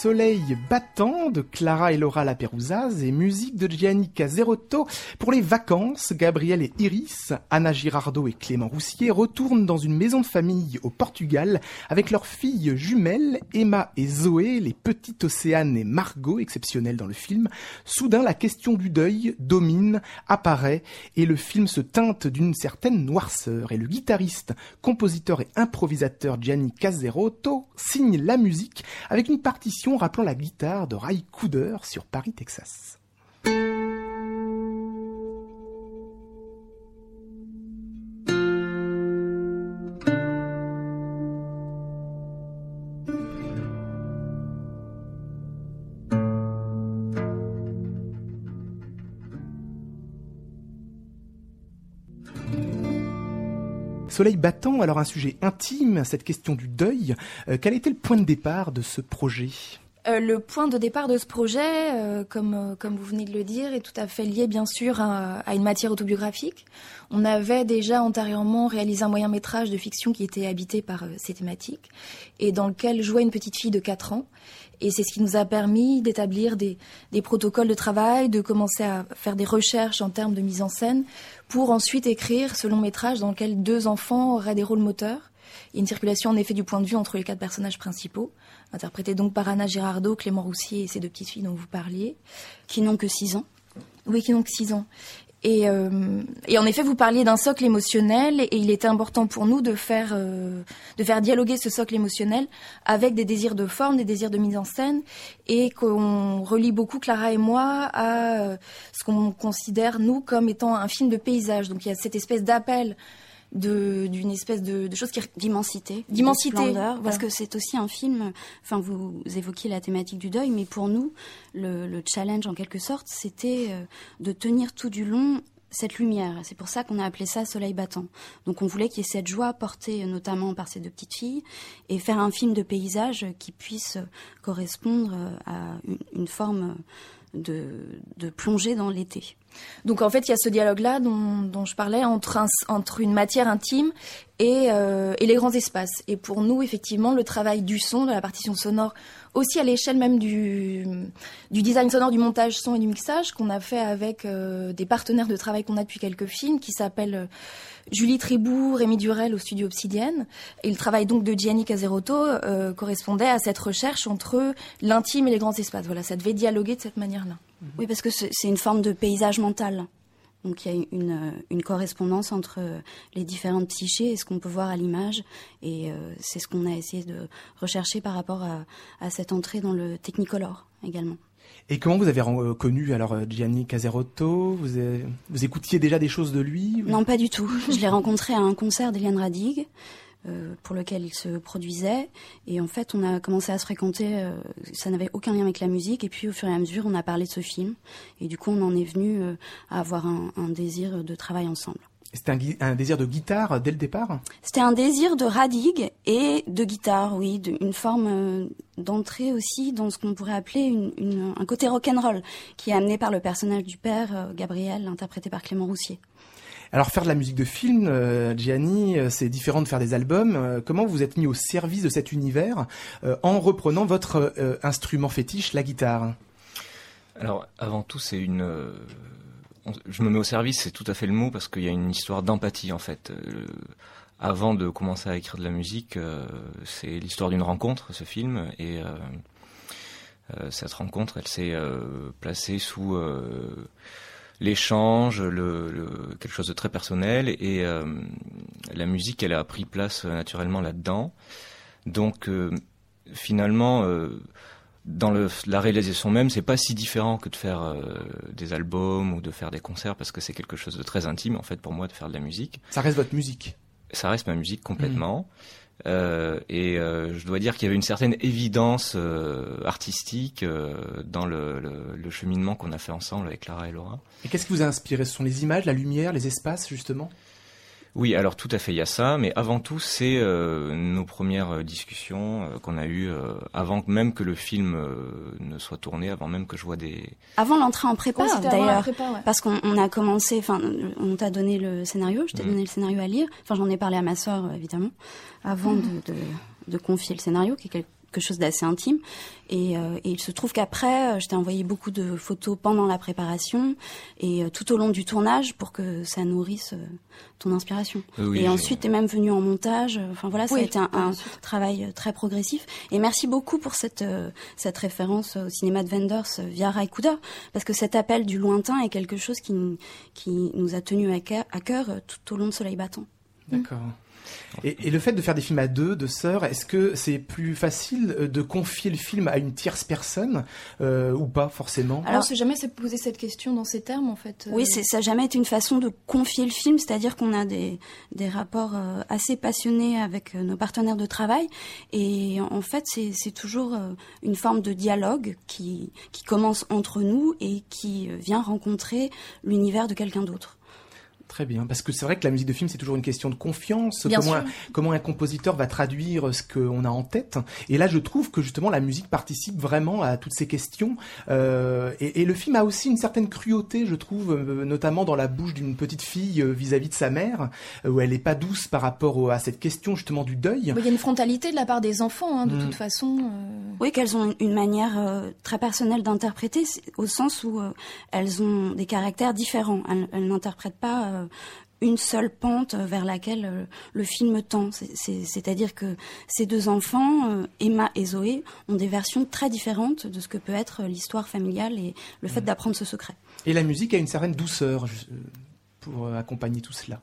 Soleil battant de Clara et Laura Laperouzaz et musique de Gianni Caserotto. Pour les vacances, Gabriel et Iris, Anna Girardot et Clément Roussier retournent dans une maison de famille au Portugal avec leurs filles jumelles Emma et Zoé, les petites Océane et Margot, exceptionnelles dans le film. Soudain, la question du deuil domine, apparaît et le film se teinte d'une certaine noirceur et le guitariste, compositeur et improvisateur Gianni Caserotto signe la musique avec une partition rappelant la guitare de Ray Cooder sur Paris, Texas. Soleil battant, alors un sujet intime, cette question du deuil. Euh, quel était le point de départ de ce projet? Euh, le point de départ de ce projet, euh, comme, comme vous venez de le dire, est tout à fait lié bien sûr à, une matière autobiographique. On avait déjà antérieurement réalisé un moyen métrage de fiction qui était habité par ces thématiques et dans lequel jouait une petite fille de 4 ans. Et c'est ce qui nous a permis d'établir des, des, protocoles de travail, de commencer à faire des recherches en termes de mise en scène, pour ensuite écrire ce long métrage dans lequel deux enfants auraient des rôles moteurs. Il y a une circulation en effet du point de vue entre les quatre personnages principaux, interprétés donc par Anna Girardot, Clément Roussier et ces deux petites filles dont vous parliez. Qui n'ont que six ans. Oui, qui n'ont que six ans. Et, euh, et, en effet, vous parliez d'un socle émotionnel, et il était important pour nous de faire, euh, de faire dialoguer ce socle émotionnel avec des désirs de forme, des désirs de mise en scène, et qu'on relie beaucoup, Clara et moi, à euh, ce qu'on considère, nous, comme étant un film de paysage. Donc il y a cette espèce d'appel d'une espèce de, de chose qui d'immensité, d'immensité, parce que c'est aussi un film. Enfin, vous évoquiez la thématique du deuil, mais pour nous, le, le challenge en quelque sorte, c'était euh, de tenir tout du long cette lumière. C'est pour ça qu'on a appelé ça Soleil battant. Donc on voulait qu'il y ait cette joie portée notamment par ces deux petites filles et faire un film de paysage qui puisse correspondre à une, une forme de, de plonger dans l'été. Donc en fait, il y a ce dialogue-là dont, dont, je parlais entre, une matière intime et, euh, et, les grands espaces. Et pour nous, effectivement, le travail du son, de la partition sonore, aussi à l'échelle même du, design sonore, du montage son et du mixage, qu'on a fait avec euh, des partenaires de travail qu'on a depuis quelques films, qui s'appellent euh, Julie Tribou, Rémi Durel au studio Obsidienne. Et le travail donc de Gianni Caserotto correspondait à cette recherche entre l'intime et les grands espaces. Voilà, ça devait dialoguer de cette manière-là. Oui, parce que c'est une forme de paysage mental. Donc il y a une, euh, une correspondance entre euh, les différentes psychés et ce qu'on peut voir à l'image. Et euh, c'est ce qu'on a essayé de rechercher par rapport à, à, cette entrée dans le Technicolor également. Et comment vous avez connu alors Gianni Caserotto? Vous, vous écoutiez déjà des choses de lui? Non, pas du tout. Je l'ai rencontré à un concert d'Eliane Radig. Euh, pour lequel il se produisait. Et en fait, on a commencé à se fréquenter. Euh, ça n'avait aucun lien avec la musique. Et puis, au fur et à mesure, on a parlé de ce film. Et du coup, on en est venu euh, à avoir un, un, désir de travail ensemble. C'était un, un, désir de guitare dès le départ? C'était un désir de radigue et de guitare, oui, une forme d'entrée aussi dans ce qu'on pourrait appeler une, une, un côté rock'n'roll qui est amené par le personnage du père, Gabriel, interprété par Clément Roussier. Alors faire de la musique de film, euh, Gianni, euh, c'est différent de faire des albums. Euh, comment vous êtes mis au service de cet univers en reprenant votre instrument fétiche, la guitare? Alors avant tout, c'est une je me mets au service, c'est tout à fait le mot parce qu'il y a une histoire d'empathie en fait. avant de commencer à écrire de la musique, c'est l'histoire d'une rencontre, ce film, et cette rencontre, elle s'est placée sous l'échange, le, le, quelque chose de très personnel, et euh, la musique, elle a pris place euh, naturellement là-dedans. Donc euh, finalement, dans le, la réalisation même, c'est pas si différent que de faire des albums ou de faire des concerts, parce que c'est quelque chose de très intime en fait pour moi de faire de la musique. Ça reste votre musique. Ça reste ma musique complètement. Mmh. Euh, et euh, je dois dire qu'il y avait une certaine évidence euh, artistique dans le cheminement qu'on a fait ensemble avec Clara et Laura. Et qu'est-ce qui vous a inspiré? Ce sont les images, la lumière, les espaces, justement? Oui, alors tout à fait, il y a ça, mais avant tout, c'est euh, nos premières euh, discussions euh, qu'on a eues euh, avant même que le film ne soit tourné, avant même que je vois des... Avant l'entrée en prépa, d'ailleurs, ouais. parce qu'on a commencé, enfin, on t'a donné le scénario, je t'ai mmh. donné le scénario à lire, enfin, j'en ai parlé à ma sœur, évidemment, avant mmh. de, de, de, confier le scénario, qui est quelque chose d'assez intime. Et, et, il se trouve qu'après, je t'ai envoyé beaucoup de photos pendant la préparation et tout au long du tournage pour que ça nourrisse ton inspiration. et ensuite, tu es même venu en montage. Enfin voilà, ça a été un, un travail très progressif. Et merci beaucoup pour cette, cette référence au cinéma de Wenders via Raikuda, parce que cet appel du lointain est quelque chose qui, qui nous a tenu à cœur, à cœur tout au long de Soleil battant. D'accord. Et, le fait de faire des films à deux, de sœurs, est-ce que c'est plus facile euh, de confier le film à une tierce personne euh, ou pas forcément? Alors, c'est jamais posé cette question dans ces termes en fait. Euh. Oui, ça n'a jamais été une façon de confier le film, c'est-à-dire qu'on a des, des rapports assez passionnés avec nos partenaires de travail et en fait c'est toujours une forme de dialogue qui, qui commence entre nous et qui vient rencontrer l'univers de quelqu'un d'autre. Très bien, parce que c'est vrai que la musique de film, c'est toujours une question de confiance. comment, un, comment un compositeur va traduire ce qu'on a en tête. Et là, je trouve que justement, la musique participe vraiment à toutes ces questions. Euh, et, le film a aussi une certaine cruauté, je trouve, euh, notamment dans la bouche d'une petite fille euh, vis-à-vis de sa mère, où elle n'est pas douce par rapport à cette question justement du deuil. Il y a une frontalité de la part des enfants, hein, de mm. toute façon. Oui, qu'elles ont une manière très personnelle d'interpréter, au sens où elles ont des caractères différents. Elles, elles n'interprètent pas euh, une seule pente vers laquelle euh, le film tend. C'est-à-dire que ces deux enfants, euh, Emma et Zoé, ont des versions très différentes de ce que peut être l'histoire familiale et le fait mmh. d'apprendre ce secret. Et la musique a une certaine douceur pour accompagner tout cela.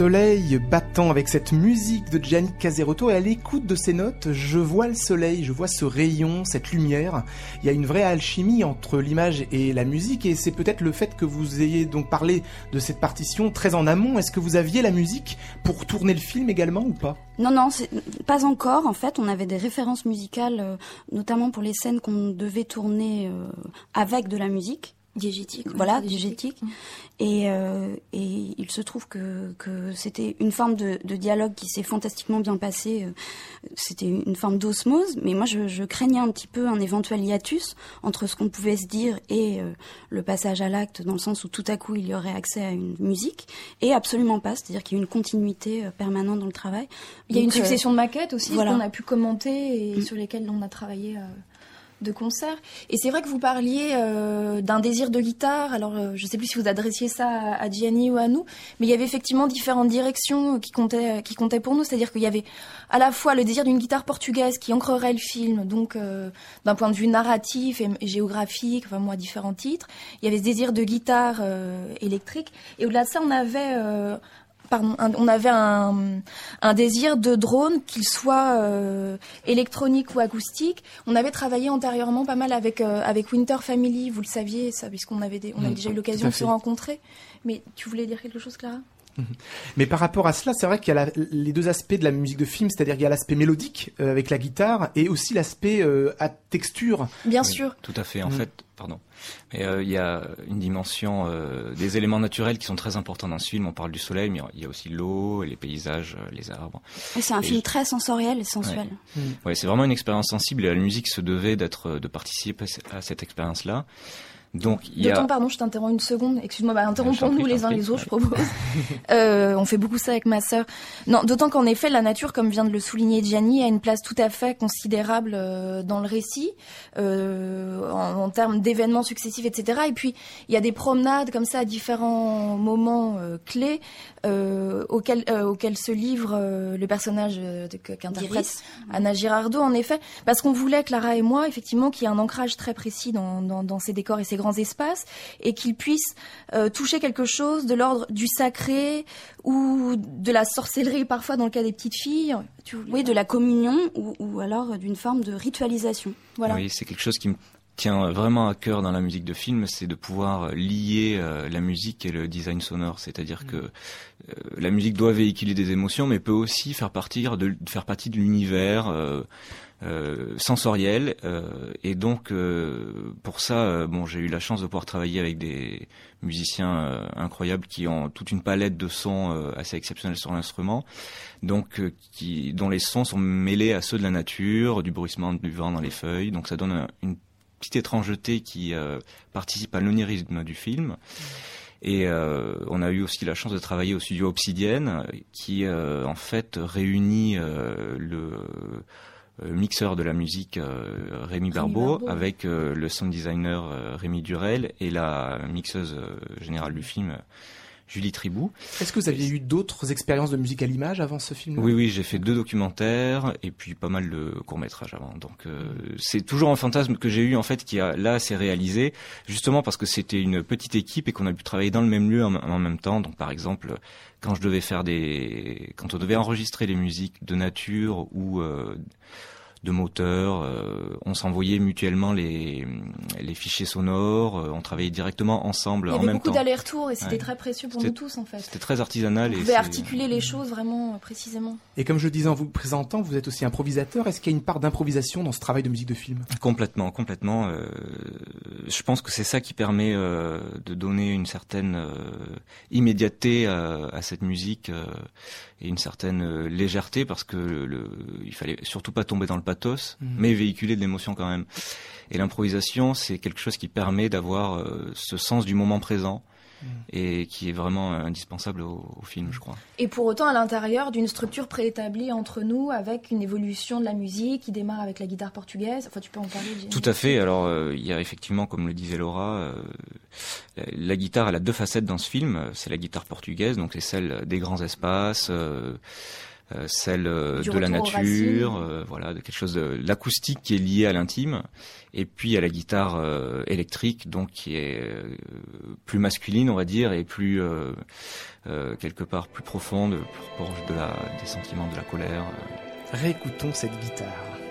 Soleil battant avec cette musique de Gianni Caserotto et à l'écoute de ces notes, je vois le soleil, je vois ce rayon, cette lumière. Il y a une vraie alchimie entre l'image et la musique et c'est peut-être le fait que vous ayez donc parlé de cette partition très en amont. Est-ce que vous aviez la musique pour tourner le film également ou pas? Non, non, pas encore. En fait, on avait des références musicales, euh, notamment pour les scènes qu'on devait tourner euh, avec de la musique. Diégétique. Voilà, diégétique. Et, euh, et il se trouve que, que c'était une forme de, de dialogue qui s'est fantastiquement bien passé. Euh, c'était une forme d'osmose, mais moi je, je, craignais un petit peu un éventuel hiatus entre ce qu'on pouvait se dire et euh, le passage à l'acte, dans le sens où tout à coup il y aurait accès à une musique, et absolument pas, c'est-à-dire qu'il y a une continuité euh, permanente dans le travail. Il y a une succession de maquettes aussi qu'on a pu commenter et mm. sur lesquelles on a travaillé de concert. Et c'est vrai que vous parliez euh, d'un désir de guitare. Alors, euh, je ne sais plus si vous adressiez ça à, Gianni ou à nous, mais il y avait effectivement différentes directions qui comptaient, qui comptaient pour nous. C'est-à-dire qu'il y avait à la fois le désir d'une guitare portugaise qui ancrerait le film, donc euh, d'un point de vue narratif et, géographique, enfin moi différents titres. Il y avait ce désir de guitare électrique. Et au-delà de ça, on avait on avait un, désir de drone, qu'il soit euh, électronique ou acoustique. On avait travaillé antérieurement pas mal avec euh, avec Winter Family, vous le saviez, ça, puisqu'on avait on avait mm. déjà eu l'occasion de se rencontrer. Mais tu voulais dire quelque chose, Clara? Mais par rapport à cela, c'est vrai qu'il y a les deux aspects de la musique de film, c'est-à-dire qu'il y a l'aspect mélodique euh, avec la guitare et aussi l'aspect euh, à texture. Bien sûr. Tout à fait. En mhm. fait, pardon. Mais euh, il y a une dimension des éléments naturels qui sont très importants dans ce film. On parle du soleil, mais il y a aussi l'eau, les paysages, les arbres. c'est un film très sensoriel et sensuel. Ouais, c'est vraiment une expérience sensible et la musique se devait d'être de participer à cette expérience-là. Donc, il y a... pardon, je t'interromps une seconde. Excuse-moi, bah, interrompons-nous les uns les autres, je propose. euh, on fait beaucoup ça avec ma sœur. Non, d'autant qu'en effet, la nature, comme vient de le souligner Gianni, a une place tout à fait considérable euh, dans le récit, euh, en, en, termes d'événements successifs, etc. Et puis, il y a des promenades comme ça à différents moments euh, clés euh, auxquels, auxquels se livre le personnage qu'interprète Anna Girardot, en effet, parce qu'on voulait, Clara et moi, effectivement, qu'il y ait un ancrage très précis dans, dans, dans ces décors et ces grands espaces et qu'il puisse euh, toucher quelque chose de l'ordre du sacré ou de la sorcellerie parfois dans le cas des petites filles. oui, de la communion ou, alors d'une forme de ritualisation. Voilà. Oui, c'est quelque chose qui me tient vraiment à cœur dans la musique de film, c'est de pouvoir lier euh, la musique et le design sonore. C'est-à-dire que euh, la musique doit véhiculer des émotions, mais peut aussi faire partie de, faire partie de l'univers. Euh, sensorielle euh, et donc euh, pour ça bon j'ai eu la chance de pouvoir travailler avec des musiciens incroyables qui ont toute une palette de sons assez exceptionnels sur l'instrument donc qui dont les sons sont mêlés à ceux de la nature du bruissement du vent dans les feuilles donc ça donne une petite étrangeté qui participe à l'onirisme du film. Et euh, on a eu aussi la chance de travailler au studio Obsidienne, qui euh, en fait réunit euh, le euh, mixeur de la musique euh, Rémi, Barbeau, avec euh, le sound designer Rémi Durel et la mixeuse générale du film Julie Tribou. Est-ce que vous aviez eu d'autres expériences de musique à l'image avant ce film Oui, oui, j'ai fait deux documentaires et puis pas mal de courts métrages avant. Donc c'est toujours un fantasme que j'ai eu en fait qui a là s'est réalisé justement parce que c'était une petite équipe et qu'on a pu travailler dans le même lieu en, même temps. Donc par exemple quand je devais faire des, quand on devait enregistrer les musiques de nature ou de moteurs. Euh, on s'envoyait mutuellement les, les fichiers sonores. Euh, on travaillait directement ensemble en même temps. Il y avait beaucoup d'allers-retours et c'était très précieux pour nous tous en fait. C'était très artisanal. Vous pouvez articuler les choses vraiment euh, précisément. Et comme je le disais en vous présentant, vous êtes aussi improvisateur. Est-ce qu'il y a une part d'improvisation dans ce travail de musique de film? Complètement, complètement. Euh, je pense que c'est ça qui permet euh, de donner une certaine immédiateté à, à, cette musique et une certaine légèreté parce que le, il fallait surtout pas tomber dans le pathos, mhm. mais véhiculer de l'émotion quand même. Et l'improvisation, c'est quelque chose qui permet d'avoir euh, ce sens du moment présent. Et qui est vraiment indispensable au, film, je crois. Et pour autant, à l'intérieur d'une structure préétablie entre nous, avec une évolution de la musique qui démarre avec la guitare portugaise. Enfin, tu peux en parler. Tout à fait. Alors, euh, il y a effectivement, comme le disait Laura, euh, la, guitare, elle a deux facettes dans ce film. C'est la guitare portugaise, donc c'est celle des grands espaces. Euh, celle euh, de la nature, euh, voilà, de quelque chose de l'acoustique qui est lié à l'intime, et puis à la guitare électrique, donc qui est plus masculine, on va dire, et plus quelque part plus profonde, plus proche de la, des sentiments de la colère. Réécoutons cette guitare.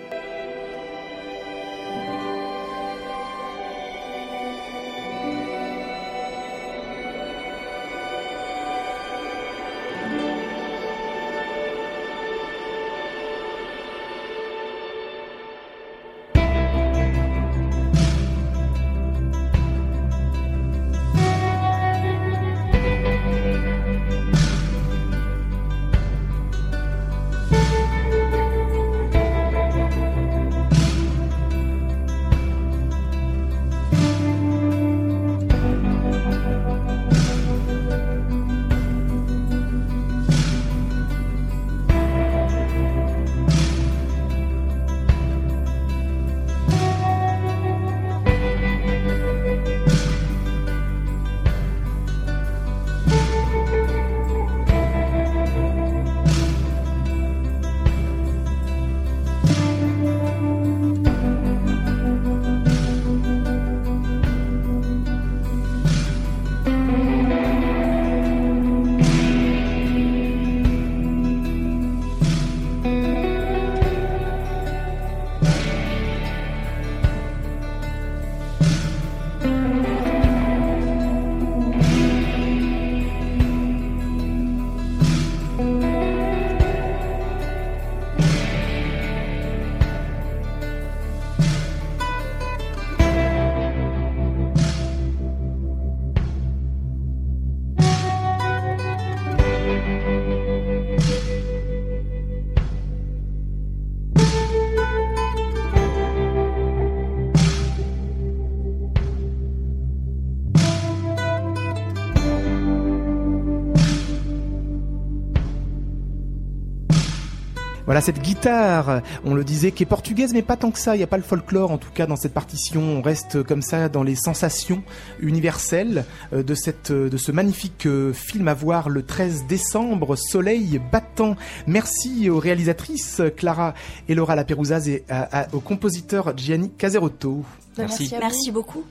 Voilà cette guitare, on le disait, qui est portugaise, mais pas tant que ça. Il n'y a pas le folklore, en tout cas, dans cette partition. On reste comme ça dans les sensations universelles euh, de cette, de ce magnifique euh, film à voir le 13 décembre, Soleil battant. Merci aux réalisatrices Clara et Laura Laperouzaz et au compositeur Gianni Caserotto. Merci, Merci beaucoup.